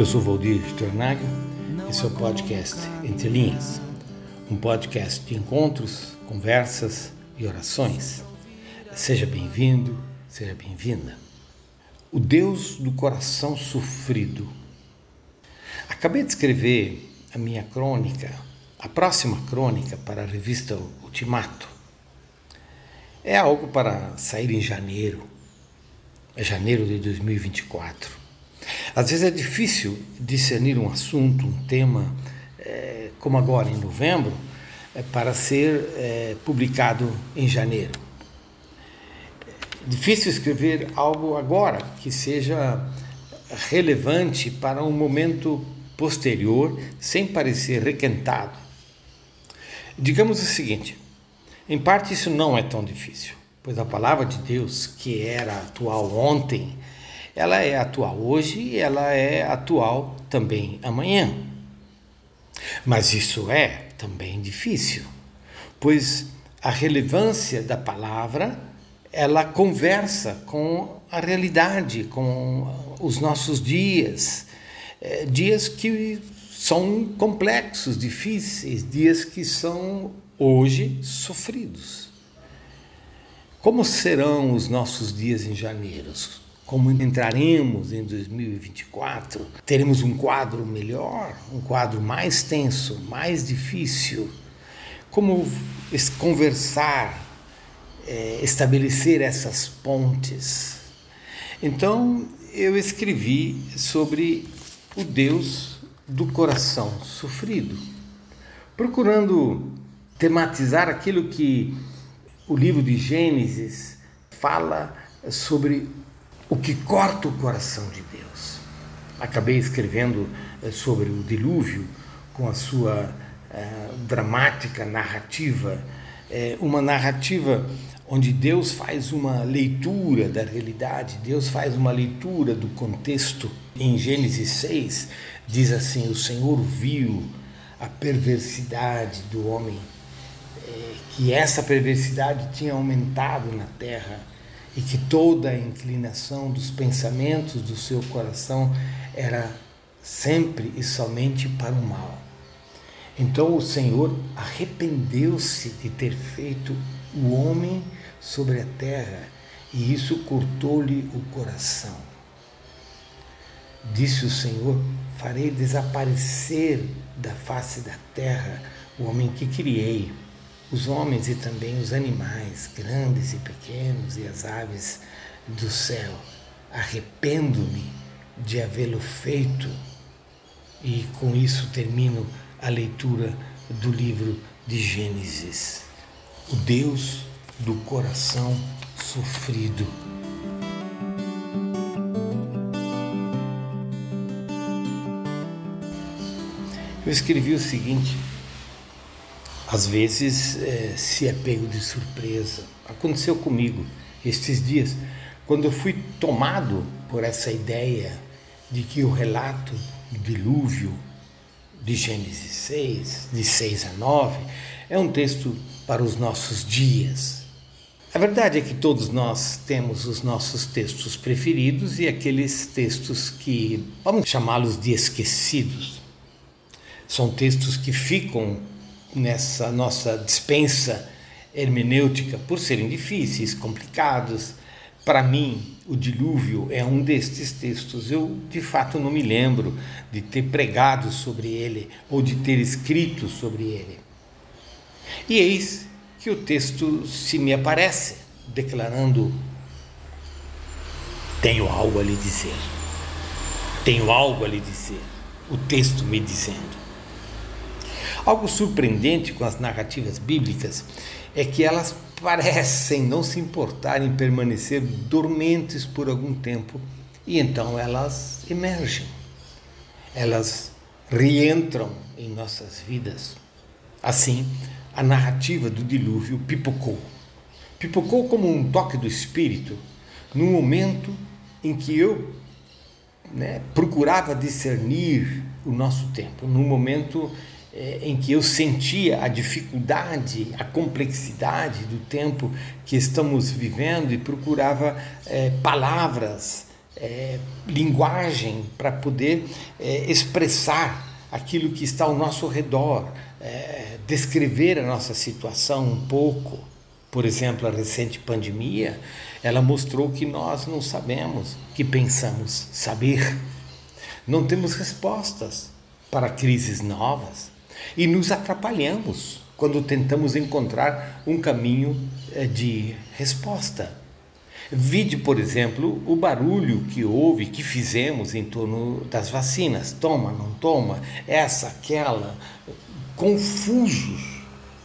Eu sou Valdir Tornaga, esse é o podcast Entre Linhas, um podcast de encontros, conversas e orações. Seja bem-vindo, seja bem-vinda. O Deus do coração sofrido. Acabei de escrever a minha crônica, a próxima crônica para a revista Ultimato. É algo para sair em janeiro, é janeiro de 2024. Às vezes é difícil discernir um assunto, um tema, é, como agora em novembro, é, para ser é, publicado em janeiro. É difícil escrever algo agora que seja relevante para um momento posterior, sem parecer requentado. Digamos o seguinte: em parte isso não é tão difícil, pois a palavra de Deus, que era atual ontem, ela é atual hoje e ela é atual também amanhã. Mas isso é também difícil, pois a relevância da palavra ela conversa com a realidade, com os nossos dias, é, dias que são complexos, difíceis, dias que são hoje sofridos. Como serão os nossos dias em janeiro? Como entraremos em 2024, teremos um quadro melhor, um quadro mais tenso, mais difícil. Como conversar, é, estabelecer essas pontes. Então eu escrevi sobre o Deus do coração sofrido, procurando tematizar aquilo que o livro de Gênesis fala sobre o que corta o coração de Deus. Acabei escrevendo eh, sobre o dilúvio com a sua uh, dramática narrativa, é, uma narrativa onde Deus faz uma leitura da realidade, Deus faz uma leitura do contexto. Em Gênesis 6, diz assim: O Senhor viu a perversidade do homem, que essa perversidade tinha aumentado na terra e que toda a inclinação dos pensamentos do seu coração era sempre e somente para o mal. Então o Senhor arrependeu-se de ter feito o homem sobre a terra e isso cortou-lhe o coração. Disse o Senhor: Farei desaparecer da face da terra o homem que criei os homens e também os animais, grandes e pequenos, e as aves do céu. Arrependo-me de havê-lo feito. E com isso termino a leitura do livro de Gênesis. O Deus do coração sofrido. Eu escrevi o seguinte às vezes é, se é pego de surpresa. Aconteceu comigo estes dias, quando eu fui tomado por essa ideia de que o relato do dilúvio de Gênesis 6, de 6 a 9, é um texto para os nossos dias. A verdade é que todos nós temos os nossos textos preferidos e aqueles textos que, vamos chamá-los de esquecidos. São textos que ficam nessa nossa dispensa hermenêutica por serem difíceis, complicados. Para mim, o dilúvio é um destes textos. Eu, de fato, não me lembro de ter pregado sobre ele ou de ter escrito sobre ele. E eis que o texto se me aparece, declarando: Tenho algo a lhe dizer. Tenho algo a lhe dizer. O texto me dizendo. Algo surpreendente com as narrativas bíblicas é que elas parecem não se importar em permanecer dormentes por algum tempo e então elas emergem, elas reentram em nossas vidas. Assim, a narrativa do dilúvio pipocou. Pipocou como um toque do espírito, num momento em que eu né, procurava discernir o nosso tempo, num momento é, em que eu sentia a dificuldade, a complexidade do tempo que estamos vivendo e procurava é, palavras é, linguagem para poder é, expressar aquilo que está ao nosso redor, é, descrever a nossa situação um pouco. Por exemplo, a recente pandemia, ela mostrou que nós não sabemos, que pensamos saber. Não temos respostas para crises novas e nos atrapalhamos quando tentamos encontrar um caminho é, de resposta. Vide, por exemplo, o barulho que houve, que fizemos em torno das vacinas. Toma, não toma, essa, aquela, confusos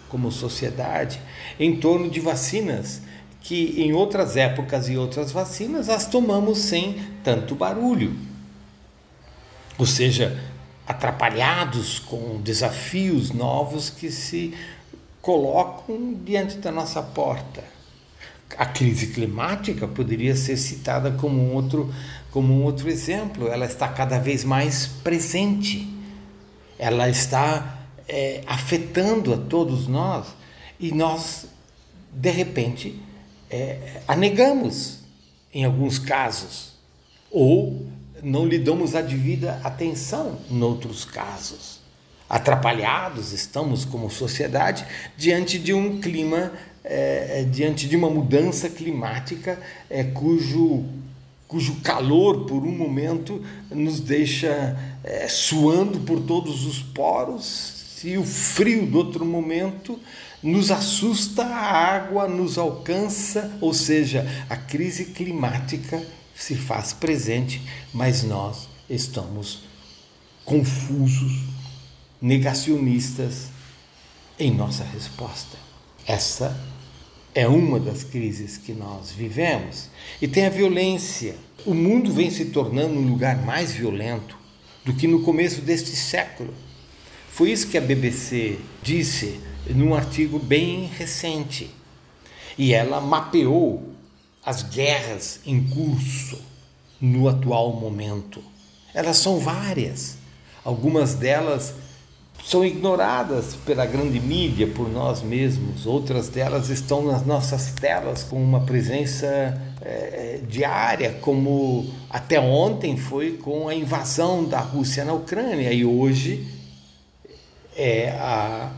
como sociedade em torno de vacinas que em outras épocas e outras vacinas as tomamos sem tanto barulho. Ou seja, atrapalhados com desafios novos que se colocam diante da nossa porta. A crise climática poderia ser citada como um outro, como um outro exemplo. Ela está cada vez mais presente, ela está é, afetando a todos nós. E nós, de repente, é, a negamos em alguns casos. Ou não lhe damos a devida atenção em outros casos. Atrapalhados estamos como sociedade diante de um clima é, diante de uma mudança climática é, cujo, cujo calor, por um momento, nos deixa é, suando por todos os poros, e o frio do outro momento nos assusta, a água nos alcança, ou seja, a crise climática se faz presente, mas nós estamos confusos, negacionistas em nossa resposta. Essa é uma das crises que nós vivemos. E tem a violência. O mundo vem se tornando um lugar mais violento do que no começo deste século. Foi isso que a BBC disse num artigo bem recente. E ela mapeou as guerras em curso no atual momento. Elas são várias. Algumas delas são ignoradas pela grande mídia, por nós mesmos. Outras delas estão nas nossas telas com uma presença é, diária, como até ontem foi com a invasão da Rússia na Ucrânia e hoje é a,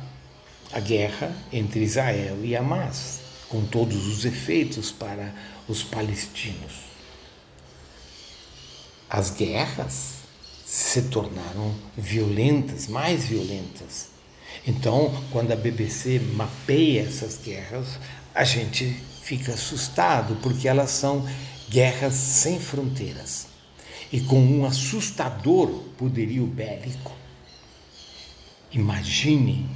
a guerra entre Israel e Hamas, com todos os efeitos para os palestinos. As guerras se tornaram violentas, mais violentas. Então, quando a BBC mapeia essas guerras, a gente fica assustado, porque elas são guerras sem fronteiras e com um assustador poderio bélico. Imagine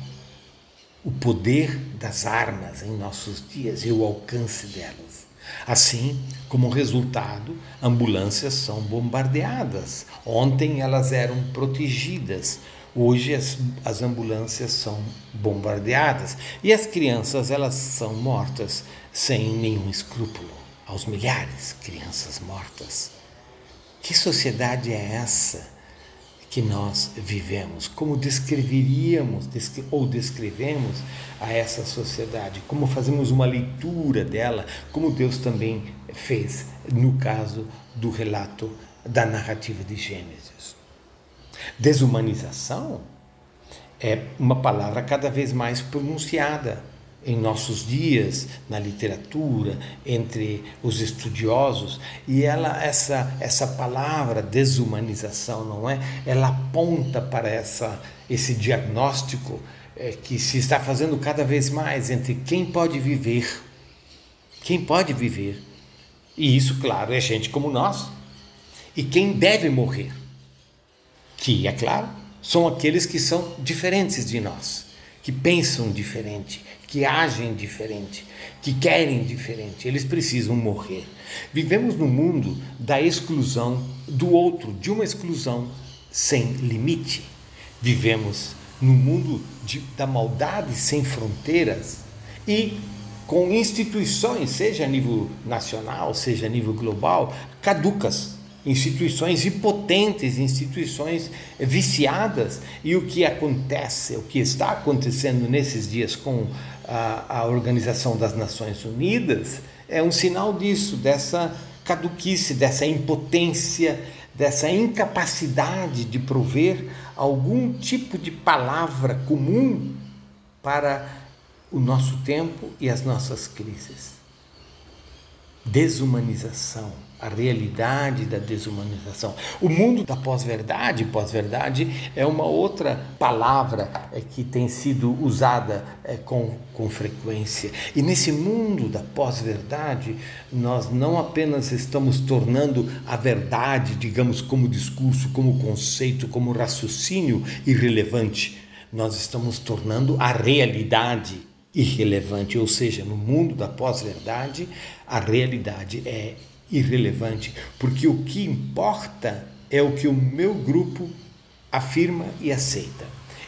o poder das armas em nossos dias e o alcance delas. Assim, como resultado, ambulâncias são bombardeadas. Ontem elas eram protegidas, hoje as, as ambulâncias são bombardeadas e as crianças elas são mortas sem nenhum escrúpulo. Aos milhares crianças mortas. Que sociedade é essa? Que nós vivemos, como descreveríamos ou descrevemos a essa sociedade, como fazemos uma leitura dela, como Deus também fez no caso do relato da narrativa de Gênesis. Desumanização é uma palavra cada vez mais pronunciada em nossos dias na literatura entre os estudiosos e ela essa essa palavra desumanização não é? Ela aponta para essa esse diagnóstico é, que se está fazendo cada vez mais entre quem pode viver quem pode viver e isso claro é gente como nós e quem deve morrer que é claro são aqueles que são diferentes de nós que pensam diferente que agem diferente, que querem diferente. Eles precisam morrer. Vivemos no mundo da exclusão do outro, de uma exclusão sem limite. Vivemos no mundo de, da maldade sem fronteiras e com instituições, seja a nível nacional, seja a nível global, caducas instituições impotentes, instituições viciadas. E o que acontece, o que está acontecendo nesses dias com a, a Organização das Nações Unidas, é um sinal disso, dessa caduquice, dessa impotência, dessa incapacidade de prover algum tipo de palavra comum para o nosso tempo e as nossas crises. Desumanização a realidade da desumanização. O mundo da pós-verdade, pós-verdade é uma outra palavra é, que tem sido usada é, com, com frequência. E nesse mundo da pós-verdade, nós não apenas estamos tornando a verdade, digamos, como discurso, como conceito, como raciocínio irrelevante, nós estamos tornando a realidade irrelevante, ou seja, no mundo da pós-verdade, a realidade é irrelevante, porque o que importa é o que o meu grupo afirma e aceita.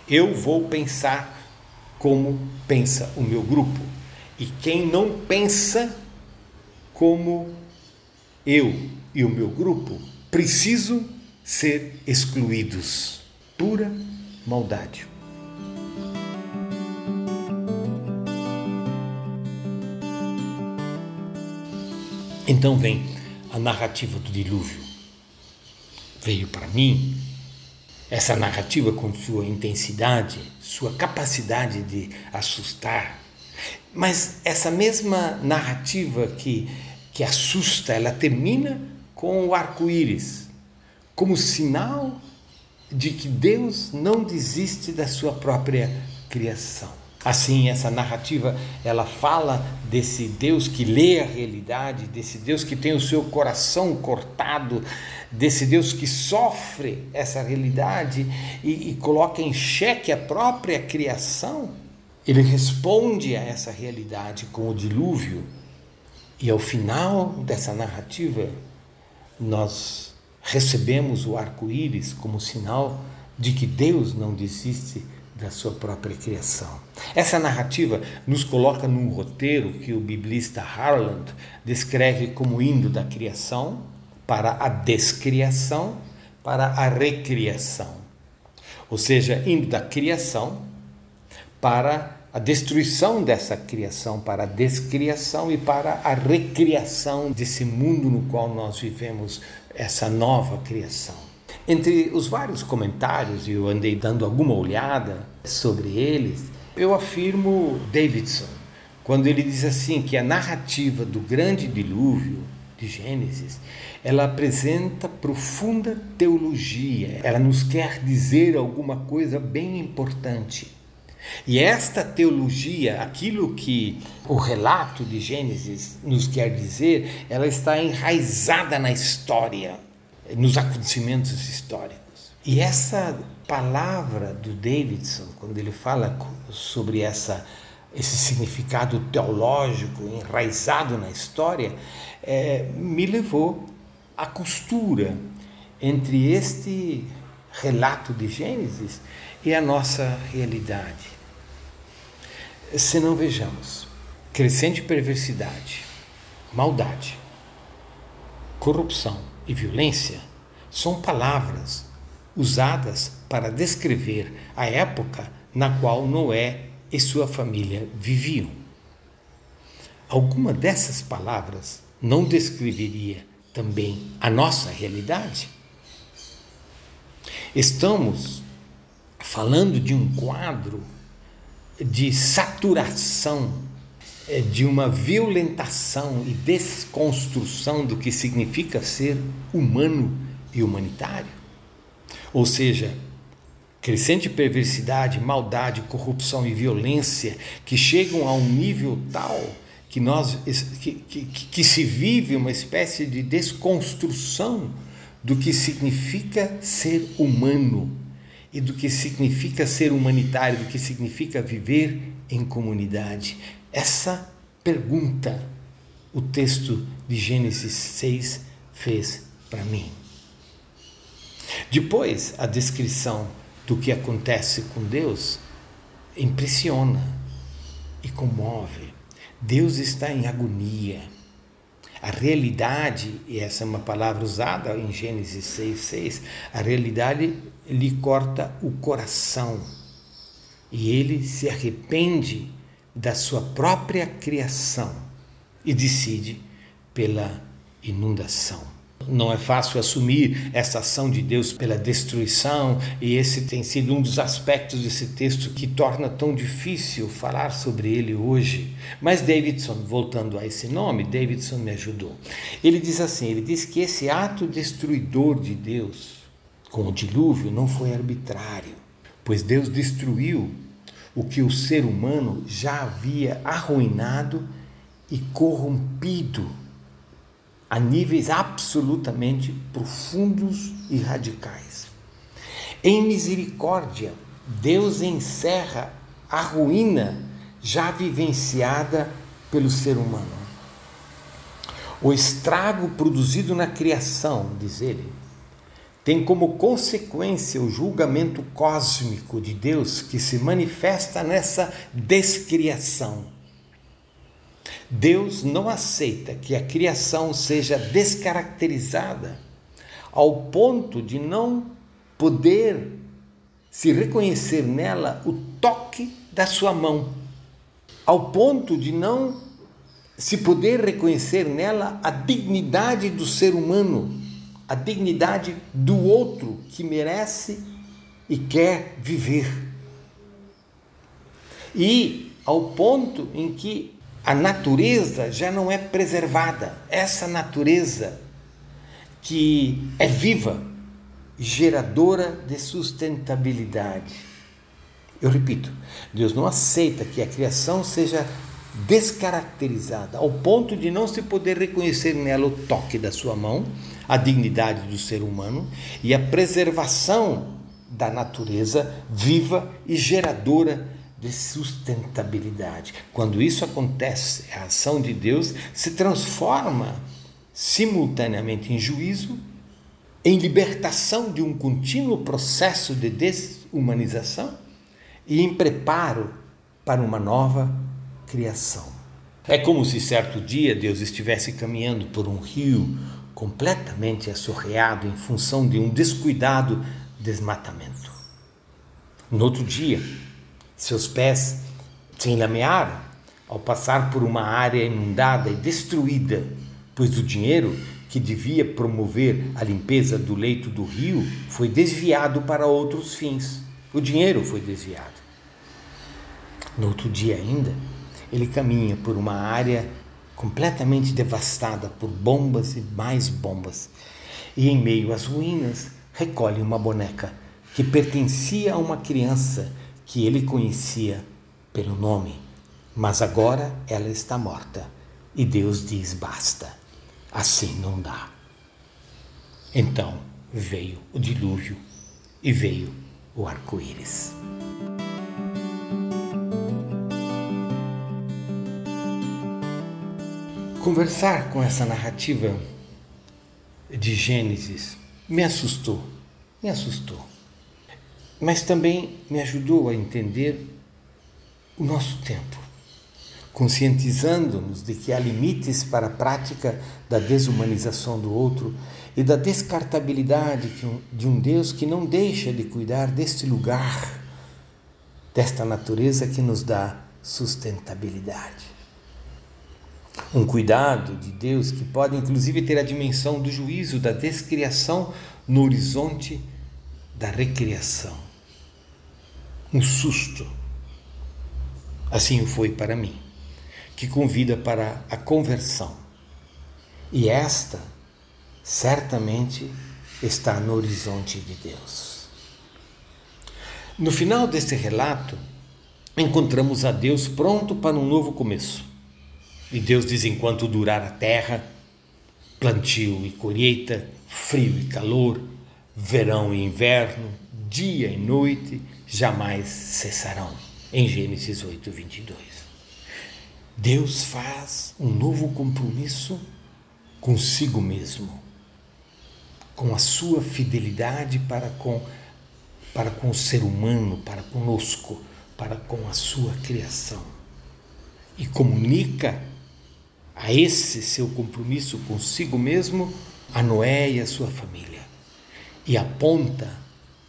Eu vou pensar como pensa o meu grupo. E quem não pensa como eu e o meu grupo precisam ser excluídos. Pura maldade. Então vem a narrativa do dilúvio. Veio para mim essa narrativa com sua intensidade, sua capacidade de assustar. Mas essa mesma narrativa que, que assusta, ela termina com o arco-íris, como sinal de que Deus não desiste da sua própria criação. Assim, essa narrativa, ela fala desse Deus que lê a realidade, desse Deus que tem o seu coração cortado, desse Deus que sofre essa realidade e, e coloca em xeque a própria criação. Ele responde a essa realidade com o dilúvio. E ao final dessa narrativa, nós recebemos o arco-íris como sinal de que Deus não desiste da sua própria criação. Essa narrativa nos coloca num roteiro que o biblista Harland descreve como indo da criação para a descriação para a recriação. Ou seja, indo da criação para a destruição dessa criação, para a descriação e para a recriação desse mundo no qual nós vivemos, essa nova criação. Entre os vários comentários, e eu andei dando alguma olhada sobre eles, eu afirmo Davidson, quando ele diz assim que a narrativa do grande dilúvio de Gênesis, ela apresenta profunda teologia, ela nos quer dizer alguma coisa bem importante. E esta teologia, aquilo que o relato de Gênesis nos quer dizer, ela está enraizada na história nos acontecimentos históricos. E essa palavra do Davidson, quando ele fala sobre essa, esse significado teológico enraizado na história, é, me levou à costura entre este relato de Gênesis e a nossa realidade. Se não vejamos crescente perversidade, maldade, corrupção, e violência são palavras usadas para descrever a época na qual Noé e sua família viviam. Alguma dessas palavras não descreveria também a nossa realidade? Estamos falando de um quadro de saturação de uma violentação e desconstrução do que significa ser humano e humanitário. Ou seja, crescente perversidade, maldade, corrupção e violência que chegam a um nível tal que nós que, que, que se vive uma espécie de desconstrução do que significa ser humano e do que significa ser humanitário, do que significa viver em comunidade. Essa pergunta o texto de Gênesis 6 fez para mim. Depois, a descrição do que acontece com Deus impressiona e comove. Deus está em agonia. A realidade, e essa é uma palavra usada em Gênesis 6,6, a realidade lhe corta o coração e ele se arrepende da sua própria criação e decide pela inundação. Não é fácil assumir essa ação de Deus pela destruição, e esse tem sido um dos aspectos desse texto que torna tão difícil falar sobre ele hoje. Mas Davidson, voltando a esse nome, Davidson me ajudou. Ele diz assim: ele diz que esse ato destruidor de Deus com o dilúvio não foi arbitrário, pois Deus destruiu o que o ser humano já havia arruinado e corrompido a níveis absolutamente profundos e radicais. Em misericórdia, Deus encerra a ruína já vivenciada pelo ser humano. O estrago produzido na criação, diz ele, tem como consequência o julgamento cósmico de Deus que se manifesta nessa descriação. Deus não aceita que a criação seja descaracterizada ao ponto de não poder se reconhecer nela o toque da sua mão, ao ponto de não se poder reconhecer nela a dignidade do ser humano a dignidade do outro que merece e quer viver. E ao ponto em que a natureza já não é preservada, essa natureza que é viva, geradora de sustentabilidade. Eu repito, Deus não aceita que a criação seja descaracterizada ao ponto de não se poder reconhecer nela o toque da sua mão, a dignidade do ser humano e a preservação da natureza viva e geradora de sustentabilidade. Quando isso acontece, a ação de Deus se transforma simultaneamente em juízo, em libertação de um contínuo processo de desumanização e em preparo para uma nova criação. É como se certo dia Deus estivesse caminhando por um rio completamente assorreado em função de um descuidado desmatamento. No outro dia, seus pés se enlamearam ao passar por uma área inundada e destruída, pois o dinheiro que devia promover a limpeza do leito do rio foi desviado para outros fins. O dinheiro foi desviado. No outro dia ainda, ele caminha por uma área completamente devastada por bombas e mais bombas. E em meio às ruínas, recolhe uma boneca que pertencia a uma criança que ele conhecia pelo nome. Mas agora ela está morta e Deus diz: basta, assim não dá. Então veio o dilúvio e veio o arco-íris. Conversar com essa narrativa de Gênesis me assustou, me assustou, mas também me ajudou a entender o nosso tempo, conscientizando-nos de que há limites para a prática da desumanização do outro e da descartabilidade de um Deus que não deixa de cuidar deste lugar, desta natureza que nos dá sustentabilidade um cuidado de Deus que pode inclusive ter a dimensão do juízo, da descriação no horizonte da recriação. Um susto. Assim foi para mim, que convida para a conversão. E esta certamente está no horizonte de Deus. No final deste relato, encontramos a Deus pronto para um novo começo e Deus diz: enquanto durar a terra, plantio e colheita, frio e calor, verão e inverno, dia e noite, jamais cessarão. Em Gênesis 8, 22. Deus faz um novo compromisso consigo mesmo, com a sua fidelidade para com, para com o ser humano, para conosco, para com a sua criação. E comunica a esse seu compromisso consigo mesmo a Noé e a sua família e aponta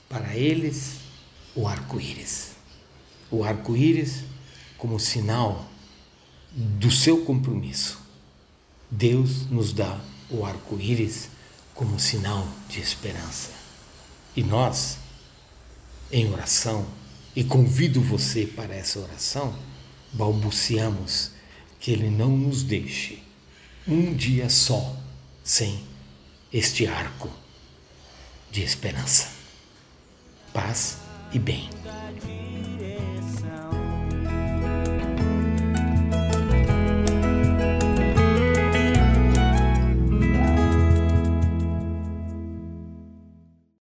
para eles o arco-íris. O arco-íris como sinal do seu compromisso. Deus nos dá o arco-íris como sinal de esperança. E nós, em oração, e convido você para essa oração, balbuciamos que Ele não nos deixe um dia só sem este arco de esperança. Paz e bem.